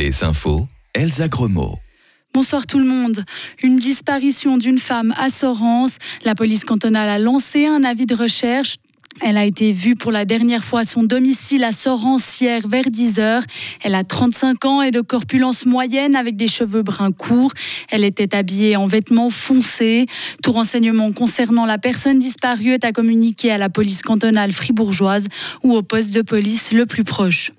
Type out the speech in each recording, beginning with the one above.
Les infos, Elsa Gremaud. Bonsoir tout le monde. Une disparition d'une femme à Sorens. La police cantonale a lancé un avis de recherche. Elle a été vue pour la dernière fois à son domicile à Sorens hier vers 10h. Elle a 35 ans et de corpulence moyenne avec des cheveux bruns courts. Elle était habillée en vêtements foncés. Tout renseignement concernant la personne disparue est à communiquer à la police cantonale fribourgeoise ou au poste de police le plus proche.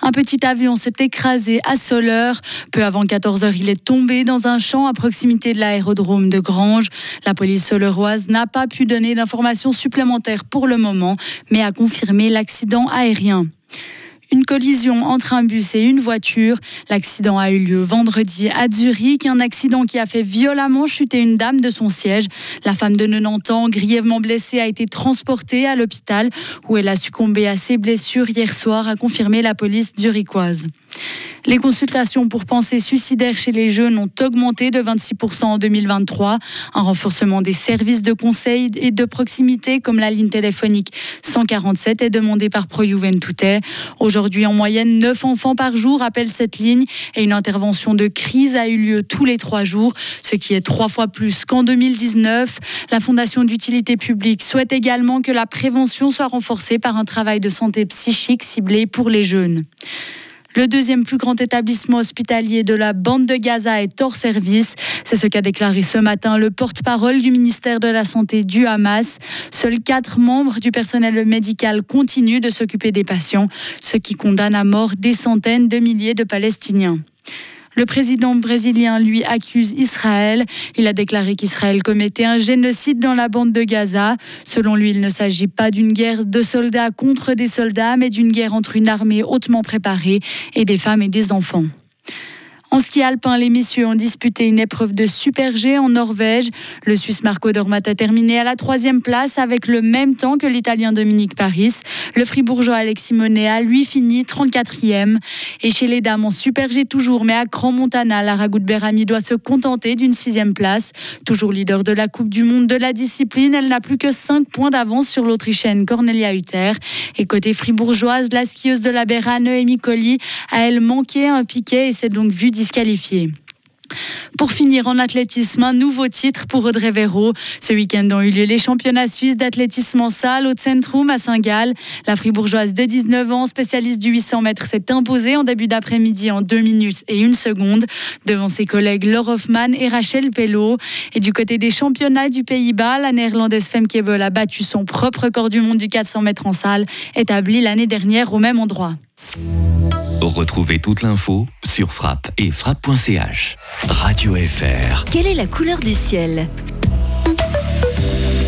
Un petit avion s'est écrasé à Soleure. Peu avant 14 h il est tombé dans un champ à proximité de l'aérodrome de Grange. La police soleuroise n'a pas pu donner d'informations supplémentaires pour le moment, mais a confirmé l'accident aérien. Une collision entre un bus et une voiture. L'accident a eu lieu vendredi à Zurich, un accident qui a fait violemment chuter une dame de son siège. La femme de 90 ans, grièvement blessée, a été transportée à l'hôpital où elle a succombé à ses blessures hier soir, a confirmé la police zurichoise. Les consultations pour pensée suicidaire chez les jeunes ont augmenté de 26% en 2023. Un renforcement des services de conseil et de proximité comme la ligne téléphonique 147 est demandé par Pro Juventute. Aujourd'hui, en moyenne, 9 enfants par jour appellent cette ligne et une intervention de crise a eu lieu tous les trois jours, ce qui est trois fois plus qu'en 2019. La Fondation d'utilité publique souhaite également que la prévention soit renforcée par un travail de santé psychique ciblé pour les jeunes. Le deuxième plus grand établissement hospitalier de la bande de Gaza est hors service. C'est ce qu'a déclaré ce matin le porte-parole du ministère de la Santé du Hamas. Seuls quatre membres du personnel médical continuent de s'occuper des patients, ce qui condamne à mort des centaines de milliers de Palestiniens. Le président brésilien, lui, accuse Israël. Il a déclaré qu'Israël commettait un génocide dans la bande de Gaza. Selon lui, il ne s'agit pas d'une guerre de soldats contre des soldats, mais d'une guerre entre une armée hautement préparée et des femmes et des enfants. En ski alpin, les messieurs ont disputé une épreuve de Super G en Norvège. Le Suisse Marco Dormat a terminé à la troisième place avec le même temps que l'Italien Dominique Paris. Le Fribourgeois Alexis Monet a lui fini 34e. Et chez les dames en Super G toujours, mais à Grand Montana, Lara Goudberami doit se contenter d'une sixième place. Toujours leader de la Coupe du Monde de la discipline, elle n'a plus que 5 points d'avance sur l'Autrichienne Cornelia Hutter. Et côté fribourgeoise, la skieuse de la Béra, Noémie Colli, a elle manqué un piquet et s'est donc vue disqualifié. Pour finir en athlétisme, un nouveau titre pour Audrey Véro. Ce week-end ont eu lieu les championnats suisses d'athlétisme en salle au Centrum à Saint-Gall. La fribourgeoise de 19 ans, spécialiste du 800 mètres, s'est imposée en début d'après-midi en 2 minutes et 1 seconde devant ses collègues Laure Hoffman et Rachel Pello. Et du côté des championnats du Pays-Bas, la néerlandaise Femke Bol a battu son propre record du monde du 400 mètres en salle, établi l'année dernière au même endroit. Retrouvez toute l'info sur frappe et frappe.ch. Radio FR. Quelle est la couleur du ciel?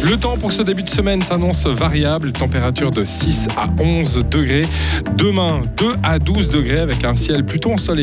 Le temps pour ce début de semaine s'annonce variable, température de 6 à 11 degrés. Demain, 2 à 12 degrés avec un ciel plutôt ensoleillé.